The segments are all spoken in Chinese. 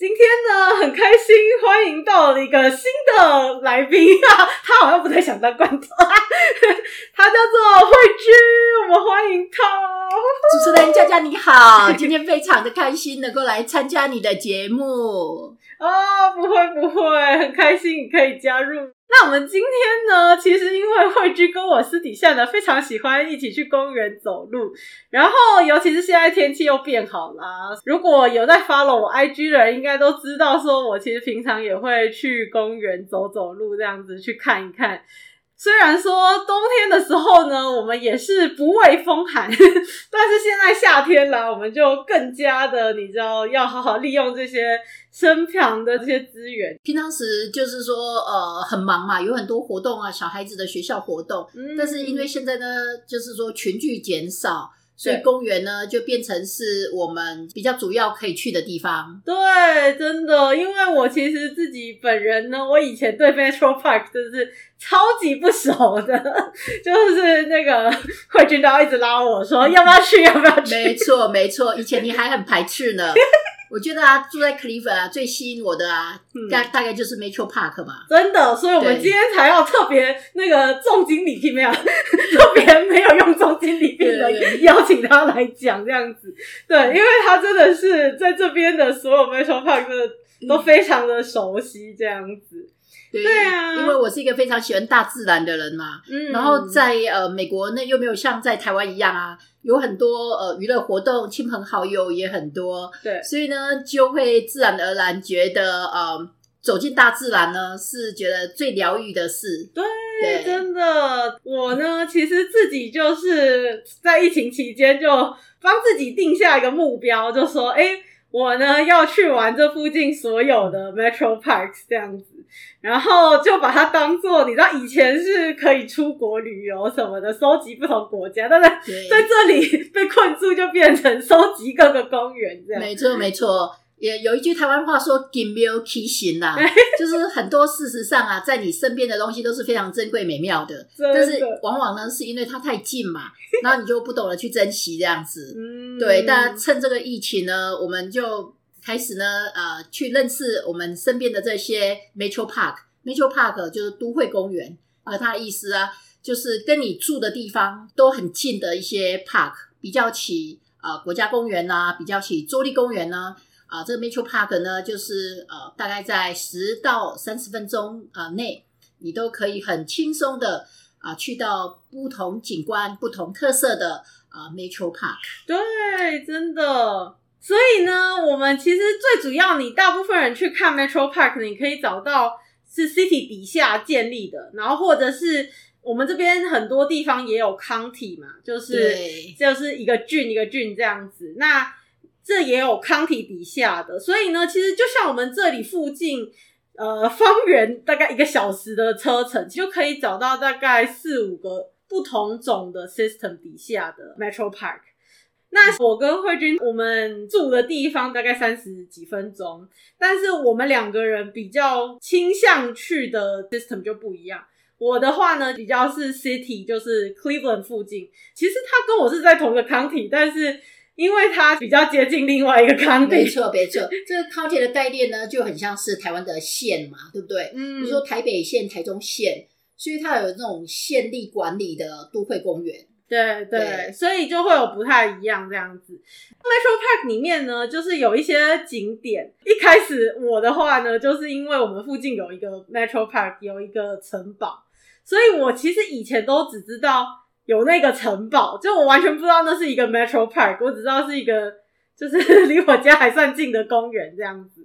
今天呢，很开心，欢迎到了一个新的来宾啊，他好像不太想当罐头，他叫做慧君，我们欢迎他。主持人佳佳你好，今天非常的开心能够来参加你的节目。哦，不会不会，很开心你可以加入。那我们今天呢，其实因为慧君跟我私底下呢非常喜欢一起去公园走路，然后尤其是现在天气又变好啦。如果有在 follow 我 IG 的人，应该都知道，说我其实平常也会去公园走走路，这样子去看一看。虽然说冬天的时候呢，我们也是不畏风寒，但是现在夏天了，我们就更加的，你知道，要好好利用这些身旁的这些资源。平常时就是说，呃，很忙嘛，有很多活动啊，小孩子的学校活动，嗯，但是因为现在呢，就是说群聚减少。所以公园呢，就变成是我们比较主要可以去的地方。对，真的，因为我其实自己本人呢，我以前对 Metro Park 就是超级不熟的，就是那个慧君都要一直拉我说 要不要去，要不要去。没错，没错，以前你还很排斥呢。我觉得啊，住在 Cleveland 啊，最吸引我的啊，大、嗯、大概就是 Metro Park 嘛。真的，所以我们今天才要特别那个重金礼聘，没有 特别没有用重金礼聘的邀请他来讲这样子。对，因为他真的是在这边的所有 Metro Park 的都非常的熟悉这样子。对，对啊，因为我是一个非常喜欢大自然的人嘛。嗯，然后在呃美国那又没有像在台湾一样啊。有很多呃娱乐活动，亲朋好友也很多，对，所以呢就会自然而然觉得呃走进大自然呢是觉得最疗愈的事。对，对，真的，我呢其实自己就是在疫情期间就帮自己定下一个目标，就说哎。诶我呢要去玩这附近所有的 Metro Parks 这样子，然后就把它当做你知道以前是可以出国旅游什么的，收集不同国家，但是在这里被困住就变成收集各个公园这样。没错，没错。也有一句台湾话说“金庙起行”呐，就是很多事实上啊，在你身边的东西都是非常珍贵美妙的，但是往往呢是因为它太近嘛，然后你就不懂得去珍惜这样子。嗯，对。但趁这个疫情呢，我们就开始呢，呃，去认识我们身边的这些 Metro Park。Metro Park 就是都会公园，而它的意思啊，就是跟你住的地方都很近的一些 Park，比较起呃国家公园啊，比较起州立公园呢。啊，这个 Metro Park 呢，就是呃，大概在十到三十分钟啊内，你都可以很轻松的啊去到不同景观、不同特色的啊 Metro Park。对，真的。所以呢，我们其实最主要，你大部分人去看 Metro Park，你可以找到是 City 底下建立的，然后或者是我们这边很多地方也有 County 嘛，就是就是一个郡一个郡这样子。那这也有 county 底下的，所以呢，其实就像我们这里附近，呃，方圆大概一个小时的车程，就可以找到大概四五个不同种的 system 底下的 Metro Park。那我跟慧君，我们住的地方大概三十几分钟，但是我们两个人比较倾向去的 system 就不一样。我的话呢，比较是 city，就是 Cleveland 附近。其实他跟我是在同一个 county，但是。因为他比较接近另外一个 county，没错没错，这个 county 的概念呢，就很像是台湾的县嘛，对不对？嗯，比如说台北县、台中县，所以它有那种县立管理的都会公园。对对，所以就会有不太一样这样子。Metro Park 里面呢，就是有一些景点。一开始我的话呢，就是因为我们附近有一个 Metro Park，有一个城堡，所以我其实以前都只知道。有那个城堡，就我完全不知道那是一个 Metro Park，我只知道是一个就是 离我家还算近的公园这样子。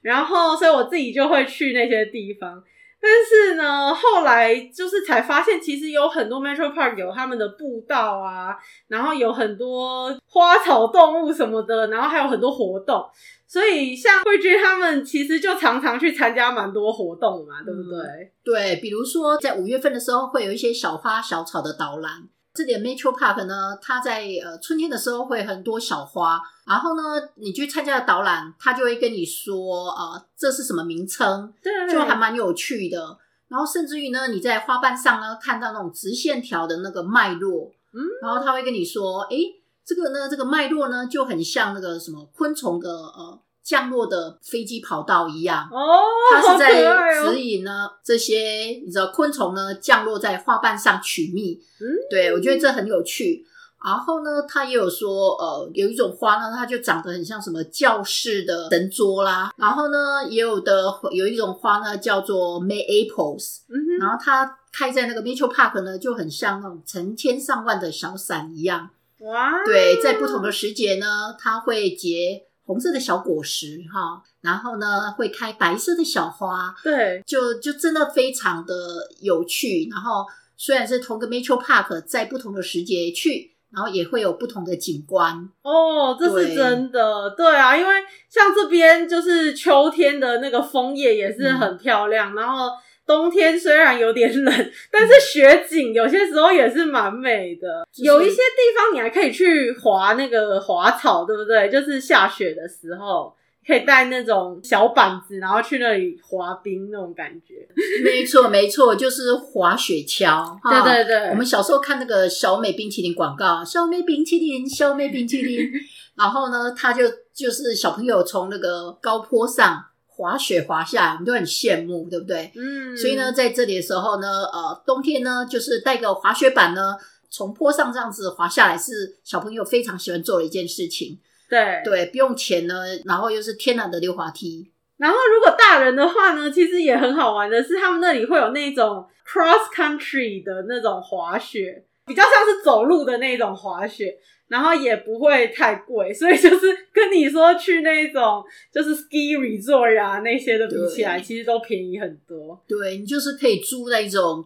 然后，所以我自己就会去那些地方。但是呢，后来就是才发现，其实有很多 Metro Park 有他们的步道啊，然后有很多花草动物什么的，然后还有很多活动。所以像慧君他们其实就常常去参加蛮多活动嘛，对不对？嗯、对，比如说在五月份的时候，会有一些小花小草的导览。这里的 Metro Park 呢，它在呃春天的时候会很多小花，然后呢，你去参加的导览，他就会跟你说，呃，这是什么名称，对，就还蛮有趣的。然后甚至于呢，你在花瓣上呢看到那种直线条的那个脉络，嗯，然后他会跟你说，诶，这个呢，这个脉络呢就很像那个什么昆虫的呃。降落的飞机跑道一样哦，它是在指引呢这些你知道昆虫呢降落在花瓣上取蜜。嗯，对，我觉得这很有趣。然后呢，它也有说，呃，有一种花呢，它就长得很像什么教室的神桌啦。然后呢，也有的有一种花呢叫做 May Apples，嗯哼，然后它开在那个 Metro Park 呢，就很像那种成千上万的小伞一样。哇，对，在不同的时节呢，它会结。红色的小果实哈，然后呢会开白色的小花，对，就就真的非常的有趣。然后虽然是同个 Metro Park，在不同的时节去，然后也会有不同的景观。哦，这是真的，对，对啊，因为像这边就是秋天的那个枫叶也是很漂亮，嗯、然后。冬天虽然有点冷，但是雪景有些时候也是蛮美的。有一些地方你还可以去滑那个滑草，对不对？就是下雪的时候，可以带那种小板子，然后去那里滑冰那种感觉。没错，没错，就是滑雪橇。对对对，我们小时候看那个小美冰淇淋广告，小美冰淇淋，小美冰淇淋。然后呢，他就就是小朋友从那个高坡上。滑雪滑下来，我们都很羡慕，对不对？嗯，所以呢，在这里的时候呢，呃，冬天呢，就是带个滑雪板呢，从坡上这样子滑下来，是小朋友非常喜欢做的一件事情。对对，不用钱呢，然后又是天然的溜滑梯。然后如果大人的话呢，其实也很好玩的是，他们那里会有那种 cross country 的那种滑雪，比较像是走路的那种滑雪。然后也不会太贵，所以就是跟你说去那种就是 ski resort 啊那些的比起来，其实都便宜很多。对，你就是可以租那种，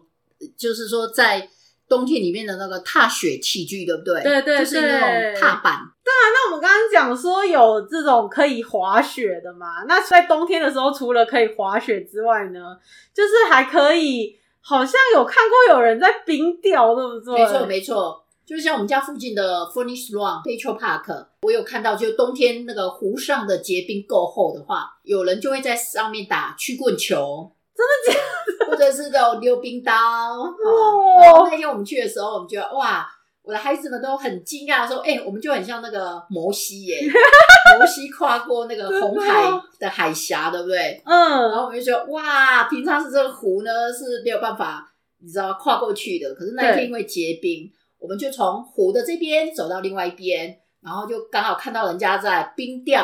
就是说在冬天里面的那个踏雪器具，对不对？对对对，就是那种踏板。对啊，那我们刚刚讲说有这种可以滑雪的嘛？那在冬天的时候，除了可以滑雪之外呢，就是还可以，好像有看过有人在冰钓，对不对？没错，没错。就像我们家附近的 Furnish Run Metro Park，我有看到，就冬天那个湖上的结冰够厚的话，有人就会在上面打曲棍球，真的假的？或者是那种溜冰刀。哇、哦！然后那天我们去的时候，我们觉得哇，我的孩子们都很惊讶，说：“哎、欸，我们就很像那个摩西耶，摩西跨过那个红海的海峡，对不对？”嗯。然后我们就觉得哇，平常是这个湖呢是没有办法，你知道跨过去的，可是那一天因为结冰。我们就从湖的这边走到另外一边，然后就刚好看到人家在冰钓。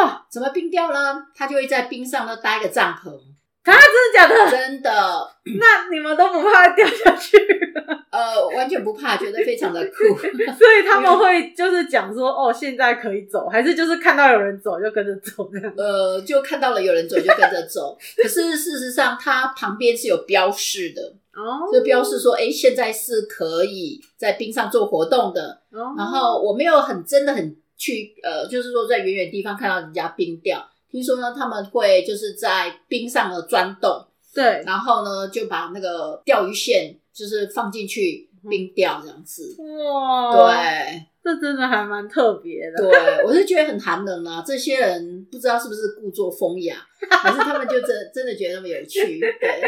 哇，怎么冰钓呢？他就会在冰上呢搭一个帐篷。啊，真的假的？真的。那你们都不怕掉下去？呃，完全不怕，觉得非常的酷。所以他们会就是讲说，哦，现在可以走，还是就是看到有人走就跟着走这样？呃，就看到了有人走就跟着走。可是事实上，它旁边是有标示的。哦，就标示说，哎，现在是可以在冰上做活动的。哦，然后我没有很真的很去，呃，就是说在远远地方看到人家冰钓。听说呢，他们会就是在冰上的钻洞，对，然后呢就把那个钓鱼线就是放进去冰钓这样子。哇，对，这真的还蛮特别的。对，我是觉得很寒冷啊，这些人不知道是不是故作风雅，还是他们就真真的觉得那么有趣。对。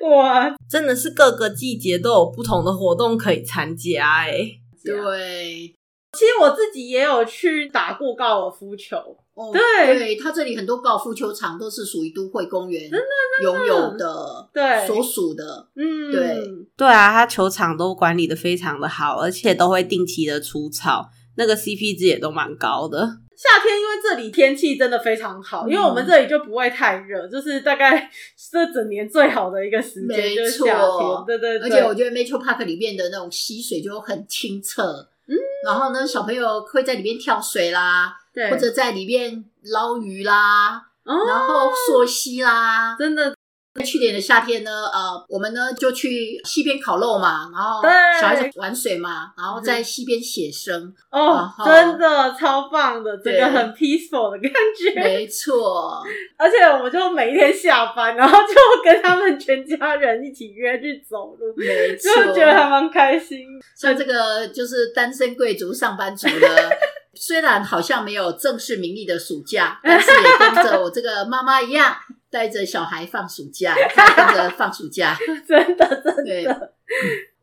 哇，真的是各个季节都有不同的活动可以参加诶。对，其实我自己也有去打过高尔夫球。哦，对，对，它这里很多高尔夫球场都是属于都会公园拥有的，对，所属的，嗯，对，对啊，它球场都管理的非常的好，而且都会定期的除草，那个 CP 值也都蛮高的。夏天因为这里天气真的非常好，因为我们这里就不会太热，就是大概 这整年最好的一个时间就是夏天。对对对，而且我觉得 Metro Park 里面的那种溪水就很清澈，嗯，然后呢，小朋友会在里面跳水啦，对，或者在里面捞鱼啦，哦，然后溯溪啦，真的。在去年的夏天呢，呃，我们呢就去溪边烤肉嘛，然后小孩子玩水嘛，然后在溪边写生。哦，真的超棒的，这个很 peaceful 的感觉。没错，而且我们就每一天下班，然后就跟他们全家人一起约去走路，没错，就觉得还蛮开心。像这个就是单身贵族上班族的，虽然好像没有正式名义的暑假，但是也跟着我这个妈妈一样。带着小孩放暑假，跟着放暑假，真 的真的。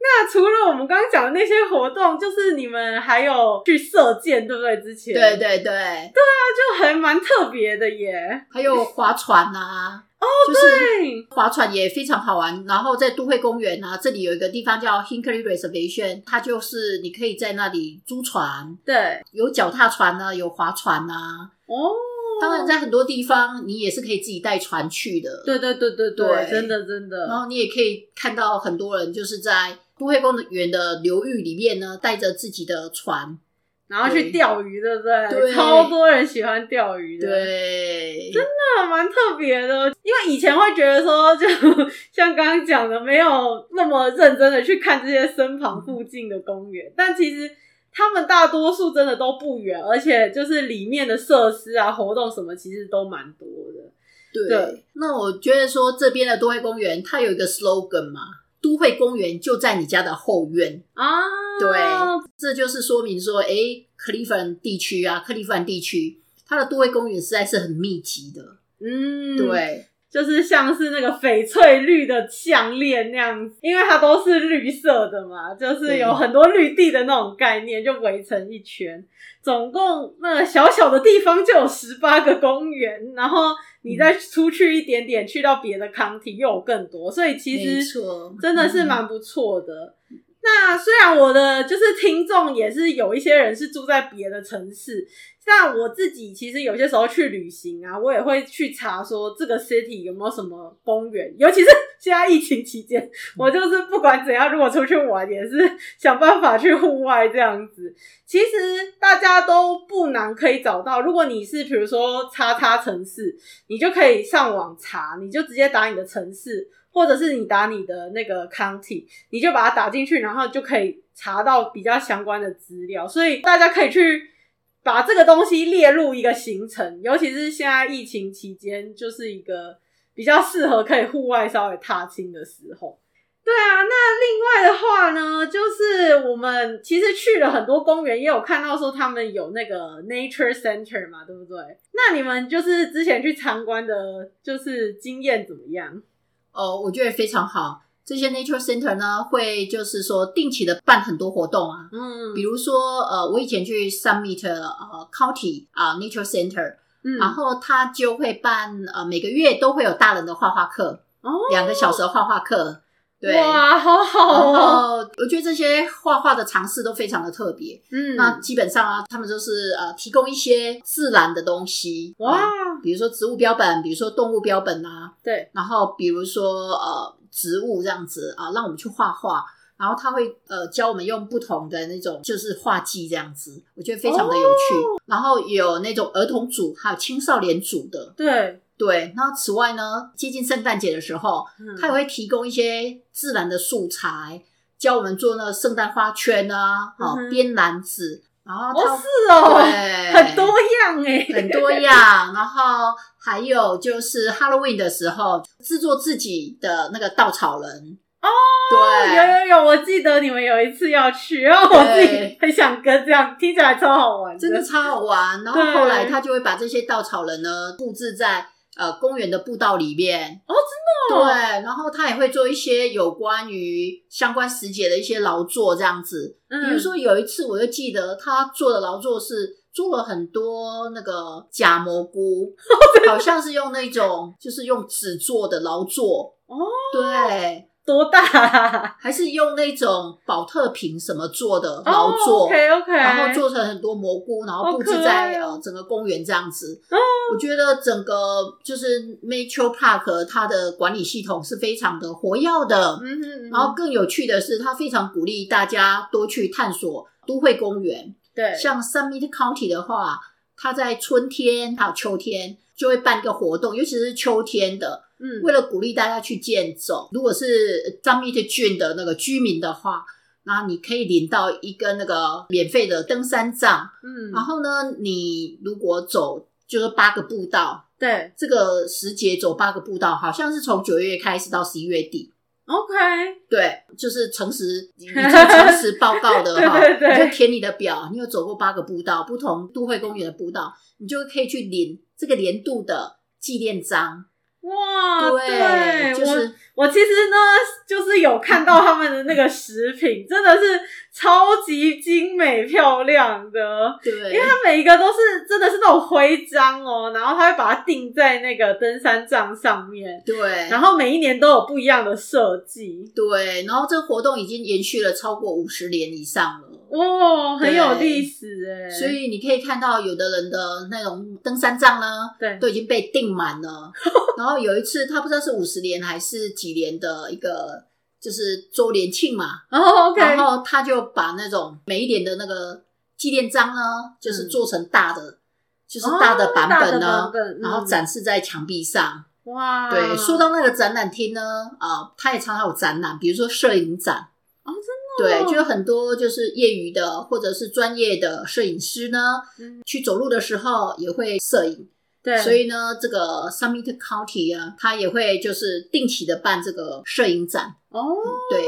那除了我们刚刚讲的那些活动，就是你们还有去射箭，对不对？之前对对对，对啊，就还蛮特别的耶。还有划船啊，哦，对，划船也非常好玩。然后在都会公园啊，这里有一个地方叫 Hinckley Reservation，它就是你可以在那里租船，对，有脚踏船呢，有划船啊，哦。当然，在很多地方你也是可以自己带船去的。对对对对对，对真的真的。然后你也可以看到很多人就是在都会公园的流域里面呢，带着自己的船，然后去钓鱼，对不对？对，超多人喜欢钓鱼的，对，真的蛮特别的。因为以前会觉得说，就 像刚刚讲的，没有那么认真的去看这些身旁附近的公园，但其实。他们大多数真的都不远，而且就是里面的设施啊、活动什么，其实都蛮多的。对，对，那我觉得说这边的都会公园，它有一个 slogan 嘛，“都会公园就在你家的后院”啊。对，这就是说明说，哎，克利夫兰地区啊，克利夫兰地区，它的都会公园实在是很密集的。嗯，对。就是像是那个翡翠绿的项链那样子，因为它都是绿色的嘛，就是有很多绿地的那种概念，就围成一圈。总共那小小的地方就有十八个公园，然后你再出去一点点，去到别的 county 又有更多，所以其实真的是蛮不错的。那虽然我的就是听众也是有一些人是住在别的城市。那我自己其实有些时候去旅行啊，我也会去查说这个 city 有没有什么公园，尤其是 现在疫情期间，我就是不管怎样，如果出去玩也是想办法去户外这样子。其实大家都不难可以找到，如果你是比如说叉叉城市，你就可以上网查，你就直接打你的城市，或者是你打你的那个 county，你就把它打进去，然后就可以查到比较相关的资料，所以大家可以去。把这个东西列入一个行程，尤其是现在疫情期间，就是一个比较适合可以户外稍微踏青的时候。对啊，那另外的话呢，就是我们其实去了很多公园，也有看到说他们有那个 nature center 嘛，对不对？那你们就是之前去参观的，就是经验怎么样？哦，我觉得非常好。这些 nature center 呢，会就是说定期的办很多活动啊，嗯，比如说呃，我以前去 Summit 呃 County 啊、呃、nature center，嗯，然后他就会办呃每个月都会有大人的画画课，哦，两个小时的画画课，对，哇，好好哦，我觉得这些画画的尝试都非常的特别，嗯，那基本上啊，他们就是呃提供一些自然的东西，哇、嗯，比如说植物标本，比如说动物标本啊，对，然后比如说呃。植物这样子啊，让我们去画画，然后他会呃教我们用不同的那种就是画技这样子，我觉得非常的有趣。哦、然后有那种儿童组，还有青少年组的，对对。那此外呢，接近圣诞节的时候，嗯、他也会提供一些自然的素材，教我们做那个圣诞花圈啊，好编篮子。然后哦，是哦，对，很多样诶，很多样。然后还有就是 Halloween 的时候，制作自己的那个稻草人哦，对，有有有，我记得你们有一次要去，然后我自己很想跟，这样听起来超好玩，真的超好玩。然后后来他就会把这些稻草人呢布置在。呃，公园的步道里面。哦，真的、哦、对，然后他也会做一些有关于相关时节的一些劳作，这样子。嗯，比如说有一次，我就记得他做的劳作是做了很多那个假蘑菇，好像是用那种就是用纸做的劳作。哦，对。多大啊？还是用那种宝特瓶什么做的劳作？OK OK，然后做成很多蘑菇，然后布置在呃整个公园这样子。哦，我觉得整个就是 Metro Park 它的管理系统是非常的活跃的。嗯哼。然后更有趣的是，它非常鼓励大家多去探索都会公园。对，像 Summit County 的话，它在春天还有秋天就会办一个活动，尤其是秋天的。嗯，为了鼓励大家去健走，如果是 Summit 郡的那个居民的话，那你可以领到一个那个免费的登山杖。嗯，然后呢，你如果走就是八个步道，对，这个时节走八个步道，好像是从九月开始到十一月底。OK，对，就是诚实，你就诚实报告的 哈，对对对，你就填你的表，你有走过八个步道，不同都会公园的步道，你就可以去领这个年度的纪念章。哇，对，对就是我，我其实呢，就是有看到他们的那个食品，真的是超级精美漂亮的。对，因为它每一个都是真的是那种徽章哦，然后他会把它钉在那个登山杖上面。对，然后每一年都有不一样的设计。对，然后这个活动已经延续了超过五十年以上了。哇、哦，很有历史哎！所以你可以看到，有的人的那种登山杖呢，对，都已经被订满了。然后有一次，他不知道是五十年还是几年的一个，就是周年庆嘛。哦，OK。然后他就把那种每一年的那个纪念章呢，就是做成大的，嗯、就是大的版本呢，哦嗯、然后展示在墙壁上。哇！对，说到那个展览厅呢，啊、呃，他也常常有展览，比如说摄影展。对，就有很多就是业余的或者是专业的摄影师呢，嗯、去走路的时候也会摄影。对，所以呢，这个 Summit County 啊，他也会就是定期的办这个摄影展。哦，对，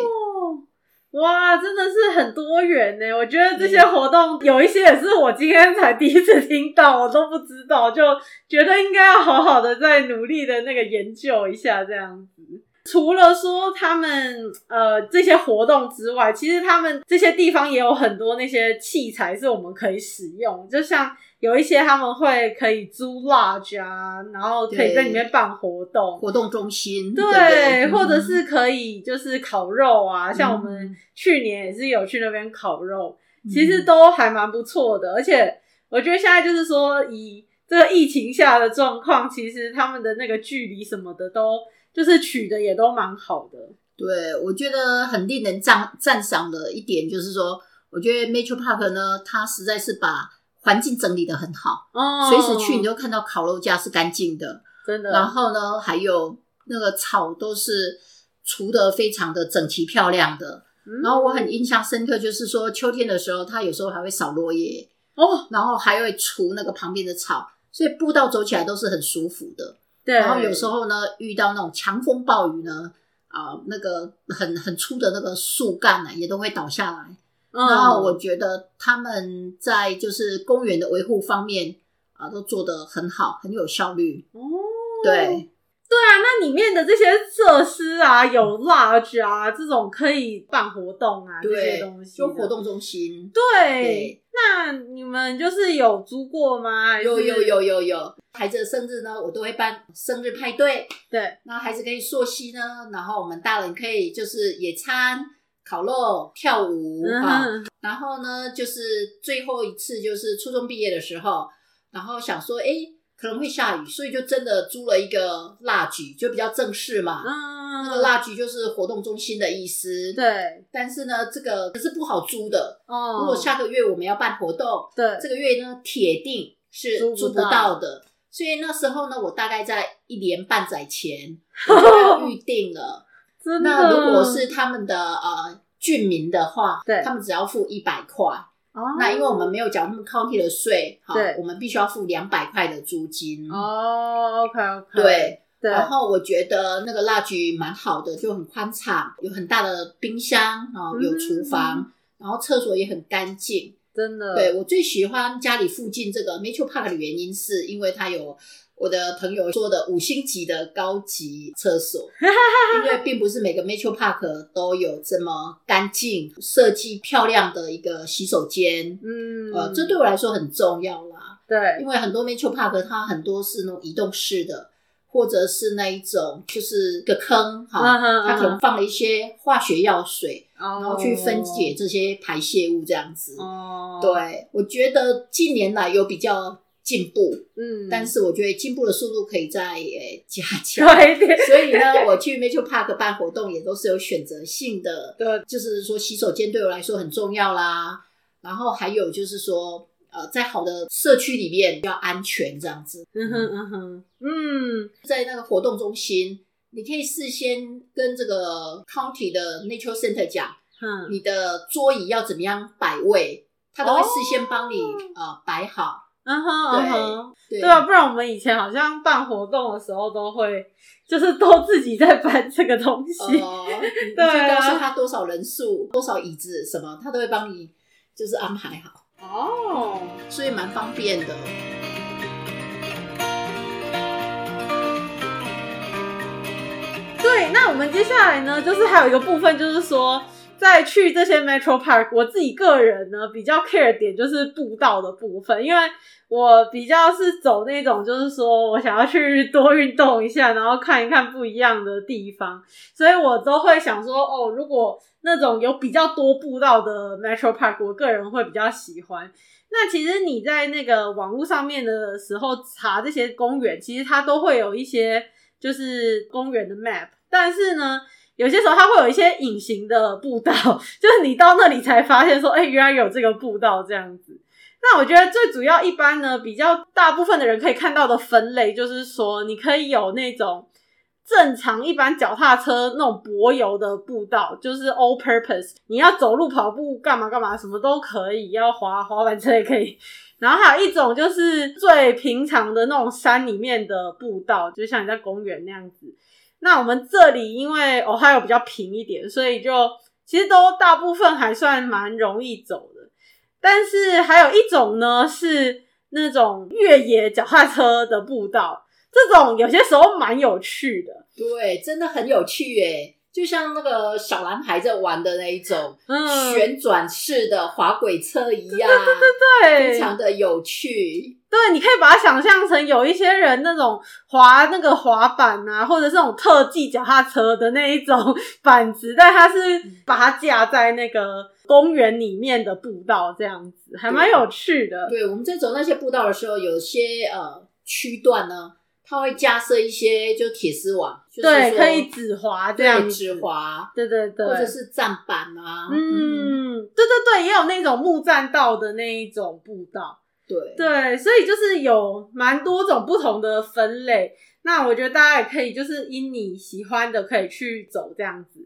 哇，真的是很多元呢。我觉得这些活动有一些也是我今天才第一次听到，我都不知道，就觉得应该要好好的再努力的那个研究一下这样子。除了说他们呃这些活动之外，其实他们这些地方也有很多那些器材是我们可以使用，就像有一些他们会可以租 lodge 啊，然后可以在里面办活动，活动中心，对，对对或者是可以就是烤肉啊，嗯、像我们去年也是有去那边烤肉，嗯、其实都还蛮不错的，而且我觉得现在就是说以这个疫情下的状况，其实他们的那个距离什么的都。就是取的也都蛮好的，对，我觉得很令人赞赞赏的一点就是说，我觉得 Metro Park 呢，它实在是把环境整理的很好，哦，随时去你都看到烤肉架是干净的，真的。然后呢，还有那个草都是除的非常的整齐漂亮的。嗯、然后我很印象深刻，就是说秋天的时候，它有时候还会扫落叶哦，然后还会除那个旁边的草，所以步道走起来都是很舒服的。对，然后有时候呢，遇到那种强风暴雨呢，啊、呃，那个很很粗的那个树干呢，也都会倒下来。嗯、然后我觉得他们在就是公园的维护方面啊、呃，都做得很好，很有效率。哦，对。对啊，那里面的这些设施啊，有 lodge 啊，这种可以办活动啊，对这些东西，就活动中心。对，对那你们就是有租过吗？有有有有有，孩子的生日呢，我都会办生日派对。对，那孩子可以溯溪呢，然后我们大人可以就是野餐、烤肉、跳舞啊。嗯、哼然后呢，就是最后一次就是初中毕业的时候，然后想说，哎。可能会下雨，所以就真的租了一个 lodge，就比较正式嘛。嗯，那个 lodge 就是活动中心的意思。对。但是呢，这个可是不好租的。哦。如果下个月我们要办活动，对，这个月呢，铁定是租不到的。所以那时候呢，我大概在一年半载前 我就要预定了。真的。那如果是他们的呃郡民的话，对，他们只要付一百块。哦，那因为我们没有缴那么 county 的税，哈，我们必须要付两百块的租金。哦，OK OK，对，对。然后我觉得那个 lodge 蛮好的，就很宽敞，有很大的冰箱，然后有厨房，嗯、然后厕所也很干净，真的。对，我最喜欢家里附近这个 Metro Park 的原因，是因为它有。我的朋友说的五星级的高级厕所，因为并不是每个 Metro Park 都有这么干净、设计漂亮的一个洗手间。嗯，呃，这对我来说很重要啦。对，因为很多 Metro Park 它很多是那种移动式的，或者是那一种就是个坑哈，它可能放了一些化学药水，然后去分解这些排泄物这样子。哦，对，我觉得近年来有比较。进步，嗯，但是我觉得进步的速度可以再诶加强，所以呢，我去 Metro Park 办活动也都是有选择性的，对，就是说洗手间对我来说很重要啦，然后还有就是说，呃，在好的社区里面要安全这样子。嗯哼嗯哼，嗯，在那个活动中心，你可以事先跟这个 county 的 nature center 讲，嗯，你的桌椅要怎么样摆位，他都会事先帮你、哦、呃摆好。嗯哼，嗯哼、对啊，不然我们以前好像办活动的时候都会，就是都自己在搬这个东西。哦，对啊，告诉他多少人数、多少椅子什么，他都会帮你就是安排好。哦，所以蛮方便的。对，那我们接下来呢，就是还有一个部分，就是说。在去这些 Metro Park，我自己个人呢比较 care 点就是步道的部分，因为我比较是走那种，就是说我想要去多运动一下，然后看一看不一样的地方，所以我都会想说，哦，如果那种有比较多步道的 Metro Park，我个人会比较喜欢。那其实你在那个网络上面的时候查这些公园，其实它都会有一些就是公园的 map，但是呢。有些时候它会有一些隐形的步道，就是你到那里才发现说，哎、原来有这个步道这样子。那我觉得最主要一般呢，比较大部分的人可以看到的分类，就是说你可以有那种正常一般脚踏车那种柏油的步道，就是 all purpose，你要走路、跑步、干嘛干嘛，什么都可以，要滑滑板车也可以。然后还有一种就是最平常的那种山里面的步道，就像你在公园那样子。那我们这里因为 Ohio 比较平一点，所以就其实都大部分还算蛮容易走的。但是还有一种呢，是那种越野脚踏车的步道，这种有些时候蛮有趣的。对，真的很有趣耶，就像那个小男孩在玩的那一种，嗯，旋转式的滑轨车一样，对对对对对，非常的有趣。对，你可以把它想象成有一些人那种滑那个滑板啊，或者是那种特技脚踏车的那一种板子，但它是把它架在那个公园里面的步道，这样子还蛮有趣的。对，我们在走那些步道的时候，有些呃区段呢，它会架设一些就铁丝网，就是，对，可以止滑这样子，止滑，对对对，或者是站板啊，嗯，嗯对对对，也有那种木栈道的那一种步道。对对，所以就是有蛮多种不同的分类。那我觉得大家也可以就是因你喜欢的可以去走这样子。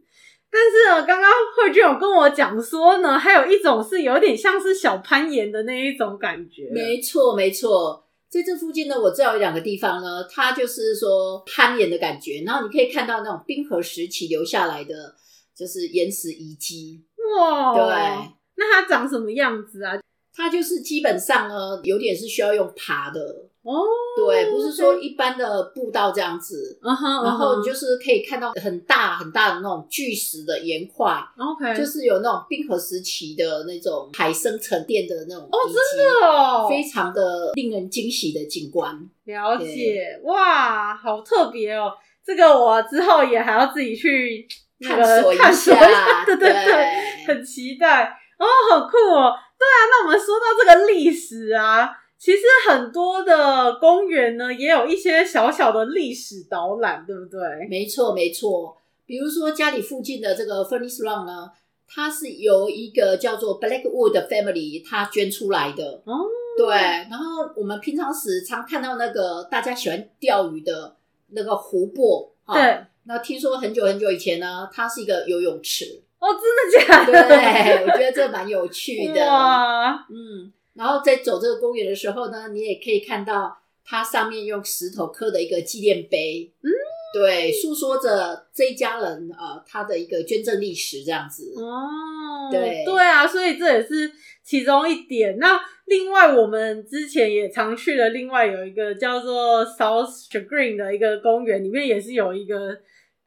但是呢，刚刚慧君有跟我讲说呢，还有一种是有点像是小攀岩的那一种感觉。没错没错，在这附近呢，我知道有两个地方呢，它就是说攀岩的感觉。然后你可以看到那种冰河时期留下来的就是岩石遗迹。哇，对，那它长什么样子啊？它就是基本上呢，有点是需要用爬的哦，对，不是说一般的步道这样子。然后你就是可以看到很大很大的那种巨石的岩块，OK，就是有那种冰河时期的那种海生沉淀的那种哦，真的哦，非常的令人惊喜的景观。了解，哇，好特别哦，这个我之后也还要自己去探索一下，对对对，很期待哦，好酷哦。对啊，那我们说到这个历史啊，其实很多的公园呢，也有一些小小的历史导览，对不对？没错，没错。比如说家里附近的这个 Furnace Run 呢，它是由一个叫做 Blackwood Family 他捐出来的。哦，对。然后我们平常时常看到那个大家喜欢钓鱼的那个湖泊，对。那听说很久很久以前呢，它是一个游泳池。哦，真的假的？对，我觉得这蛮有趣的。哇，嗯，然后在走这个公园的时候呢，你也可以看到它上面用石头刻的一个纪念碑。嗯，对，诉说着这一家人啊、呃，他的一个捐赠历史这样子。哦，对，对啊，所以这也是其中一点。那另外，我们之前也常去的，另外有一个叫做 South Chagrin 的一个公园，里面也是有一个。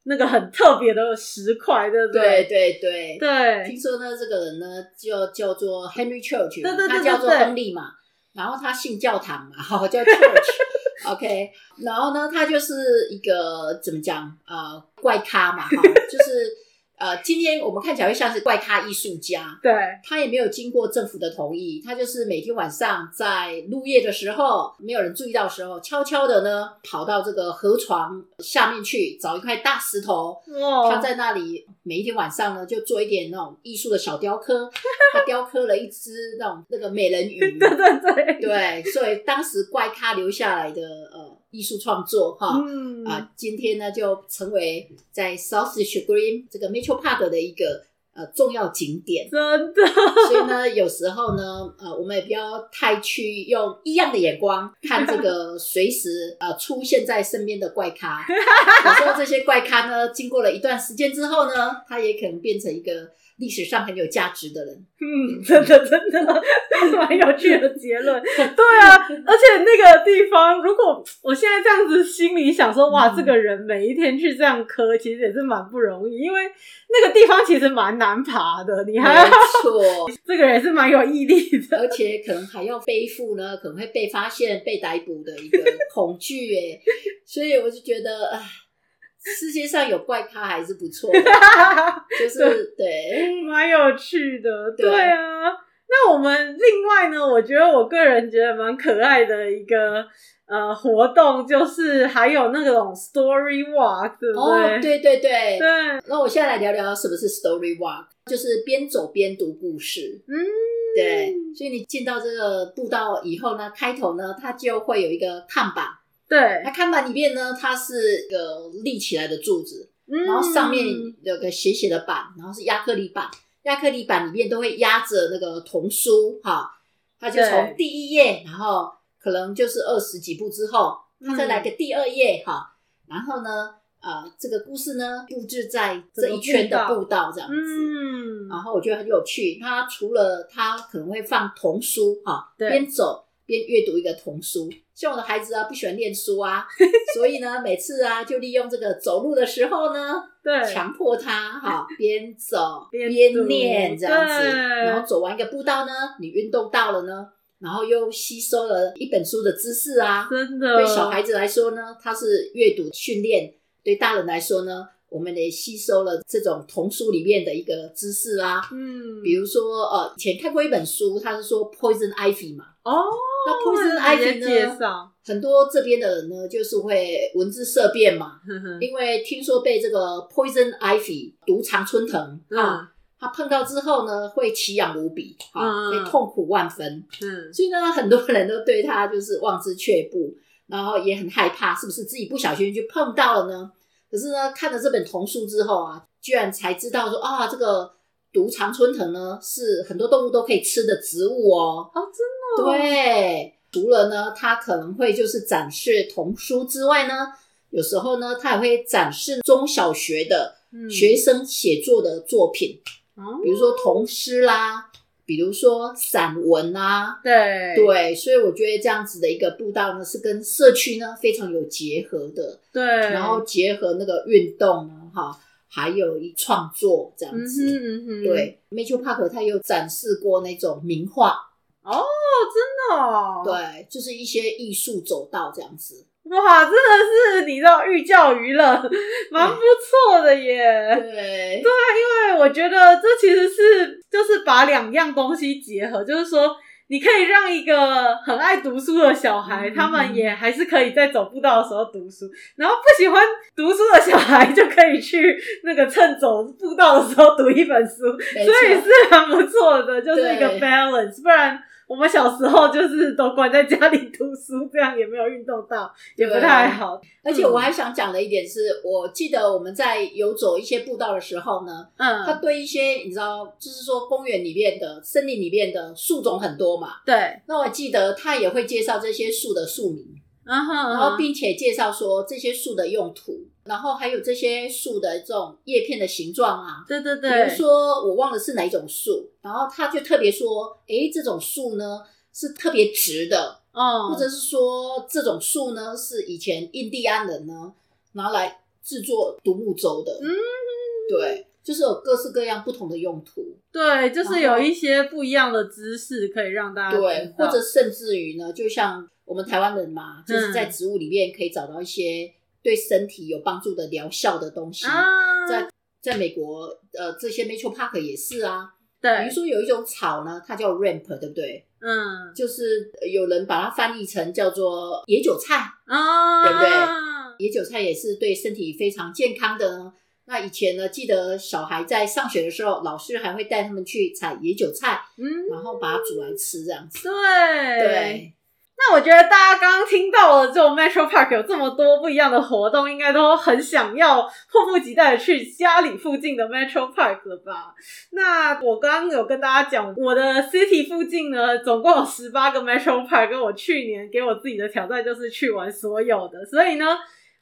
那个很特别的石块，对不对？对对对对。听说呢，这个人呢，就叫做 Henry Church，对对对对，他叫做亨利嘛。然后他信教堂嘛，好叫 Church。OK，然后呢，他就是一个怎么讲啊、呃，怪咖嘛，哈，就是呃，今天我们看起来会像是怪咖艺术家，对，他也没有经过政府的同意，他就是每天晚上在入夜的时候，没有人注意到的时候，悄悄的呢跑到这个河床下面去找一块大石头，哦、他在那里每一天晚上呢就做一点那种艺术的小雕刻，他雕刻了一只那种那个美人鱼，对对对，对，所以当时怪咖留下来的呃。艺术创作哈，嗯、啊，今天呢就成为在 South Chagrin 这个 Metro Park 的一个呃重要景点，真的。所以呢，有时候呢，呃，我们也不要太去用异样的眼光看这个 随时呃出现在身边的怪咖。有时候这些怪咖呢，经过了一段时间之后呢，它也可能变成一个。历史上很有价值的人，嗯，真的真的蛮有趣的结论。对啊，而且那个地方，如果我现在这样子心里想说，哇，这个人每一天去这样磕，其实也是蛮不容易，因为那个地方其实蛮难爬的。你还要 这个人也是蛮有毅力的，而且可能还要背负呢，可能会被发现、被逮捕的一个恐惧。诶所以我就觉得，唉。世界上有怪咖还是不错的，就是对，蛮有趣的。对啊，那我们另外呢，我觉得我个人觉得蛮可爱的一个呃活动，就是还有那种 story walk，对不对？哦，对对对对。那我现在来聊聊什么是 story walk，就是边走边读故事。嗯，对。所以你进到这个步道以后呢，开头呢，它就会有一个看板。对，它看板里面呢，它是一个立起来的柱子，嗯、然后上面有个斜斜的板，然后是亚克力板，亚克力板里面都会压着那个童书，哈，它就从第一页，然后可能就是二十几步之后，它再来个第二页，哈、嗯，然后呢，呃，这个故事呢布置在这一圈的步道这样子，嗯，然后我觉得很有趣，它除了它可能会放童书，哈，对，边走。边阅读一个童书，像我的孩子啊，不喜欢念书啊，所以呢，每次啊，就利用这个走路的时候呢，对，强迫他哈 边走边念这样子，然后走完一个步道呢，你运动到了呢，然后又吸收了一本书的知识啊，真的，对小孩子来说呢，他是阅读训练；对大人来说呢，我们也吸收了这种童书里面的一个知识啊，嗯，比如说呃，以前看过一本书，他是说 Poison Ivy 嘛，哦。那 Poison Ivy 呢？很多这边的人呢，就是会闻之色变嘛。因为听说被这个 Poison Ivy 毒常春藤啊，他碰到之后呢，会奇痒无比，啊，会痛苦万分。嗯，所以呢，很多人都对他就是望之却步，然后也很害怕，是不是自己不小心就碰到了呢？可是呢，看了这本童书之后啊，居然才知道说啊，这个毒常春藤呢，是很多动物都可以吃的植物哦。哦，真的。对，除了呢，他可能会就是展示童书之外呢，有时候呢，他也会展示中小学的学生写作的作品，嗯、比如说童诗啦，比如说散文啦，对。对，所以我觉得这样子的一个步道呢，是跟社区呢非常有结合的，对，然后结合那个运动呢，哈，还有一创作这样子，嗯哼嗯哼。对，Metro Park 他有展示过那种名画。哦，真的哦，对，就是一些艺术走道这样子。哇，真的是你知道寓教于乐，蛮不错的耶。对，对啊，因为我觉得这其实是就是把两样东西结合，就是说你可以让一个很爱读书的小孩，嗯、他们也还是可以在走步道的时候读书，然后不喜欢读书的小孩就可以去那个趁走步道的时候读一本书，所以是很不错的，就是一个 balance，不然。我们小时候就是都关在家里读书，这样也没有运动到，也不太好。而且我还想讲的一点是，我记得我们在游走一些步道的时候呢，嗯，他对一些你知道，就是说公园里面的森林里面的树种很多嘛，对。那我记得他也会介绍这些树的树名，嗯哼，然后并且介绍说这些树的用途。然后还有这些树的这种叶片的形状啊，对对对，比如说我忘了是哪一种树，然后他就特别说，诶，这种树呢是特别直的，哦，或者是说这种树呢是以前印第安人呢拿来制作独木舟的，嗯，对，就是有各式各样不同的用途，对，就是有一些不一样的知识可以让大家对，或者甚至于呢，就像我们台湾人嘛，就是在植物里面可以找到一些。对身体有帮助的疗效的东西，啊、在在美国，呃，这些 Metro Park 也是啊。对，比如说有一种草呢，它叫 Ramp，对不对？嗯，就是有人把它翻译成叫做野韭菜啊，对不对？野韭菜也是对身体非常健康的呢。那以前呢，记得小孩在上学的时候，老师还会带他们去采野韭菜，嗯，然后把它煮来吃，这样子。对对。那我觉得大家刚刚听到了这种 Metro Park 有这么多不一样的活动，应该都很想要迫不及待的去家里附近的 Metro Park 了吧？那我刚刚有跟大家讲，我的 City 附近呢，总共有十八个 Metro Park，跟我去年给我自己的挑战就是去完所有的，所以呢，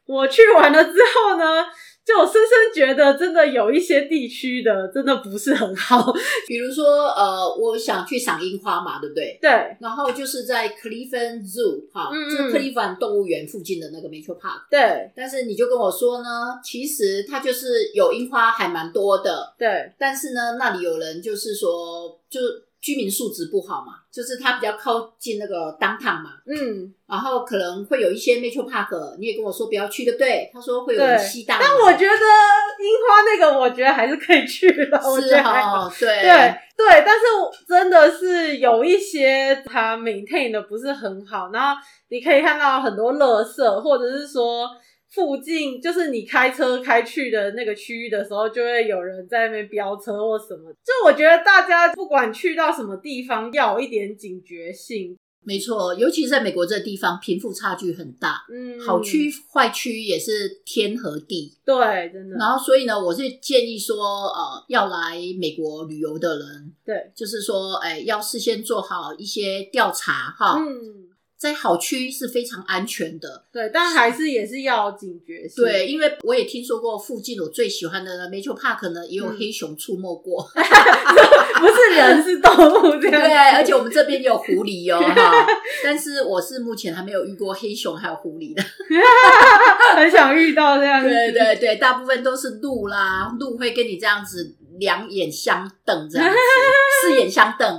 我去完了之后呢。就我深深觉得，真的有一些地区的真的不是很好。比如说，呃，我想去赏樱花嘛，对不对？对。然后就是在 Cleveland Zoo 哈，嗯嗯，就是克利夫兰动物园附近的那个 Metro Park。对。但是你就跟我说呢，其实它就是有樱花还蛮多的。对。但是呢，那里有人就是说，就。居民素质不好嘛，就是它比较靠近那个 downtown 嘛，嗯，然后可能会有一些 Metro Park，你也跟我说不要去，对不对？他说会有人吸大。但我觉得樱花那个，我觉得还是可以去的，我觉得哦，对对对，但是真的是有一些它 maintain 的不是很好，然后你可以看到很多垃圾，或者是说。附近就是你开车开去的那个区域的时候，就会有人在那边飙车或什么。就我觉得大家不管去到什么地方，要有一点警觉性。没错，尤其是在美国这个地方，贫富差距很大，嗯，好区坏区也是天和地。对，真的。然后所以呢，我是建议说，呃，要来美国旅游的人，对，就是说，哎，要事先做好一些调查，哈，嗯。在好区是非常安全的，对，但还是也是要警觉性。对，因为我也听说过附近我最喜欢的 Metro Park 呢，也有黑熊出没过，嗯、不是人是动物这样。对，而且我们这边也有狐狸哦，哈。但是我是目前还没有遇过黑熊还有狐狸的，很想遇到这样子。对对对，大部分都是鹿啦，鹿会跟你这样子两眼相瞪，这样子 四眼相瞪。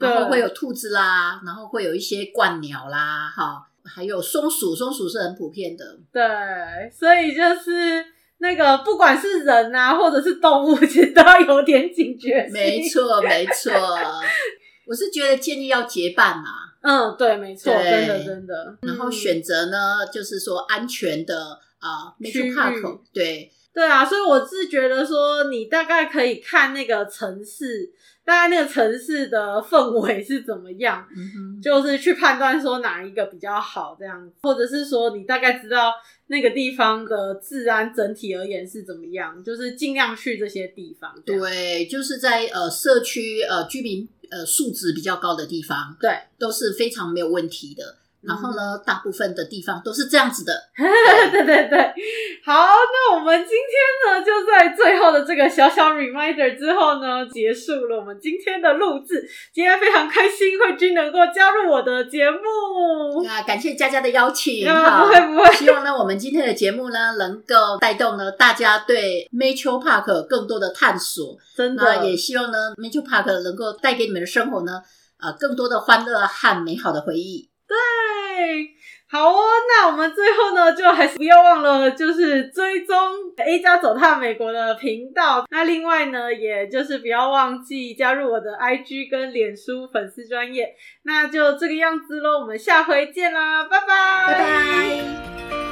然后会有兔子啦，然后会有一些鸛鸟啦，哈，还有松鼠，松鼠是很普遍的。对，所以就是那个不管是人啊，或者是动物，其实都要有点警觉性。没错，没错。我是觉得建议要结伴嘛。嗯，对，没错，真的真的。然后选择呢，嗯、就是说安全的啊，Metro Park。对，对啊，所以我是觉得说，你大概可以看那个城市。大概那个城市的氛围是怎么样？嗯，就是去判断说哪一个比较好，这样，或者是说你大概知道那个地方的治安整体而言是怎么样，就是尽量去这些地方。对，就是在呃社区呃居民呃素质比较高的地方，对，都是非常没有问题的。然后呢，大部分的地方都是这样子的。对对对，好，那我们今天呢，就在最后的这个小小 reminder 之后呢，结束了我们今天的录制。今天非常开心，慧君能够加入我的节目。啊，感谢佳佳的邀请。啊，不会不会。希望呢，我们今天的节目呢，能够带动呢大家对 Metro Park 更多的探索。真的。那也希望呢，Metro Park 能够带给你们的生活呢，呃，更多的欢乐和美好的回忆。对，好哦，那我们最后呢，就还是不要忘了，就是追踪 A 加走踏美国的频道。那另外呢，也就是不要忘记加入我的 IG 跟脸书粉丝专页。那就这个样子喽，我们下回见啦，拜拜，拜拜。